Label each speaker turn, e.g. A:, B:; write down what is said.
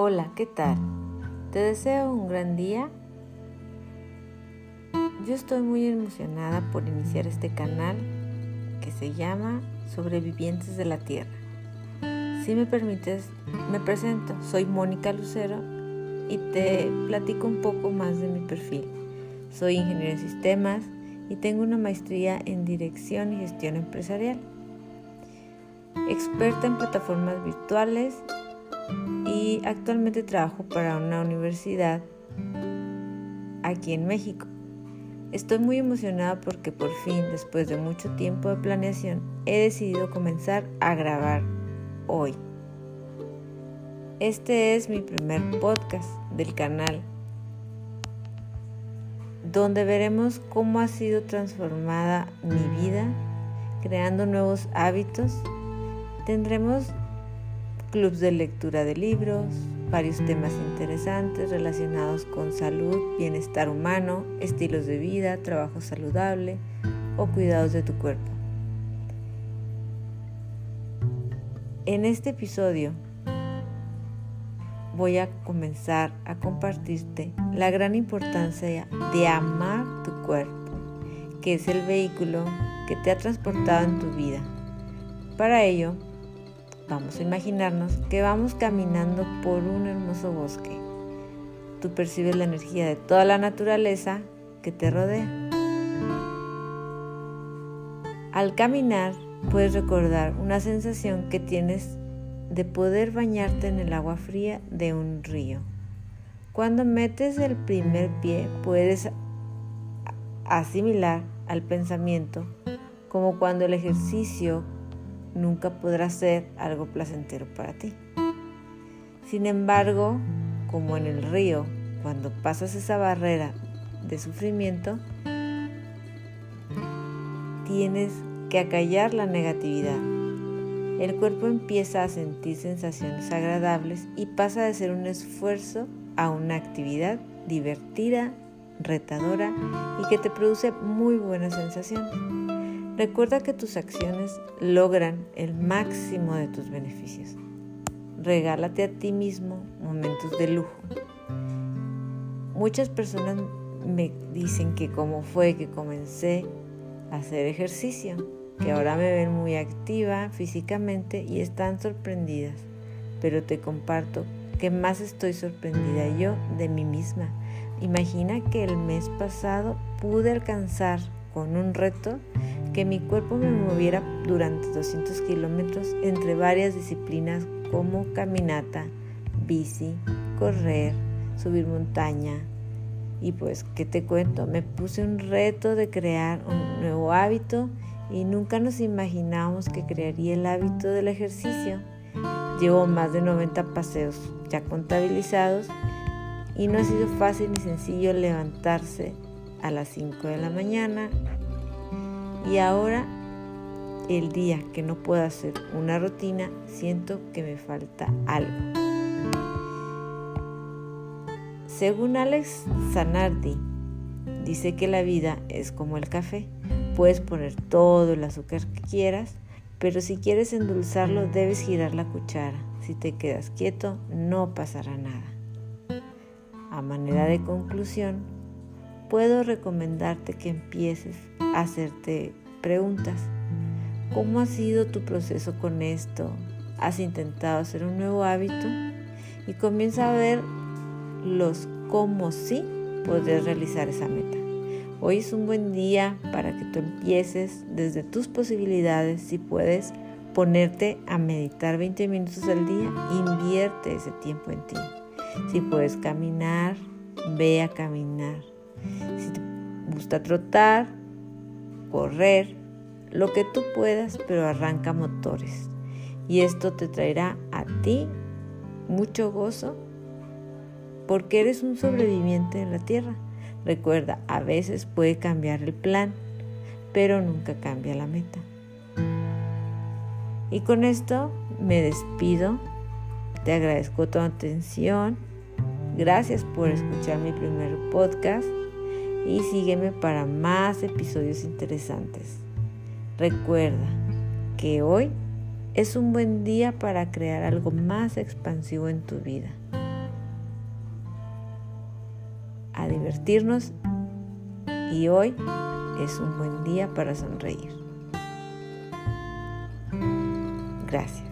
A: Hola, ¿qué tal? Te deseo un gran día. Yo estoy muy emocionada por iniciar este canal que se llama Sobrevivientes de la Tierra. Si me permites, me presento. Soy Mónica Lucero y te platico un poco más de mi perfil. Soy ingeniero en sistemas y tengo una maestría en dirección y gestión empresarial. Experta en plataformas virtuales y actualmente trabajo para una universidad aquí en México. Estoy muy emocionada porque por fin, después de mucho tiempo de planeación, he decidido comenzar a grabar hoy. Este es mi primer podcast del canal, donde veremos cómo ha sido transformada mi vida, creando nuevos hábitos. Tendremos clubs de lectura de libros, varios temas interesantes relacionados con salud, bienestar humano, estilos de vida, trabajo saludable o cuidados de tu cuerpo. En este episodio voy a comenzar a compartirte la gran importancia de amar tu cuerpo, que es el vehículo que te ha transportado en tu vida. Para ello, Vamos a imaginarnos que vamos caminando por un hermoso bosque. Tú percibes la energía de toda la naturaleza que te rodea. Al caminar puedes recordar una sensación que tienes de poder bañarte en el agua fría de un río. Cuando metes el primer pie puedes asimilar al pensamiento como cuando el ejercicio nunca podrá ser algo placentero para ti. Sin embargo, como en el río, cuando pasas esa barrera de sufrimiento, tienes que acallar la negatividad. El cuerpo empieza a sentir sensaciones agradables y pasa de ser un esfuerzo a una actividad divertida, retadora y que te produce muy buena sensación. Recuerda que tus acciones logran el máximo de tus beneficios. Regálate a ti mismo momentos de lujo. Muchas personas me dicen que cómo fue que comencé a hacer ejercicio, que ahora me ven muy activa físicamente y están sorprendidas. Pero te comparto que más estoy sorprendida yo de mí misma. Imagina que el mes pasado pude alcanzar con un reto que mi cuerpo me moviera durante 200 kilómetros entre varias disciplinas como caminata, bici, correr, subir montaña. Y pues, ¿qué te cuento? Me puse un reto de crear un nuevo hábito y nunca nos imaginamos que crearía el hábito del ejercicio. Llevo más de 90 paseos ya contabilizados y no ha sido fácil ni sencillo levantarse a las 5 de la mañana y ahora el día que no puedo hacer una rutina siento que me falta algo. Según Alex Zanardi, dice que la vida es como el café. Puedes poner todo el azúcar que quieras, pero si quieres endulzarlo debes girar la cuchara. Si te quedas quieto no pasará nada. A manera de conclusión, puedo recomendarte que empieces a hacerte preguntas. ¿Cómo ha sido tu proceso con esto? ¿Has intentado hacer un nuevo hábito? Y comienza a ver los cómo sí podés realizar esa meta. Hoy es un buen día para que tú empieces desde tus posibilidades. Si puedes ponerte a meditar 20 minutos al día, invierte ese tiempo en ti. Si puedes caminar, ve a caminar. Si te gusta trotar, correr, lo que tú puedas, pero arranca motores. Y esto te traerá a ti mucho gozo porque eres un sobreviviente en la tierra. Recuerda, a veces puede cambiar el plan, pero nunca cambia la meta. Y con esto me despido. Te agradezco tu atención. Gracias por escuchar mi primer podcast y sígueme para más episodios interesantes. Recuerda que hoy es un buen día para crear algo más expansivo en tu vida. A divertirnos y hoy es un buen día para sonreír. Gracias.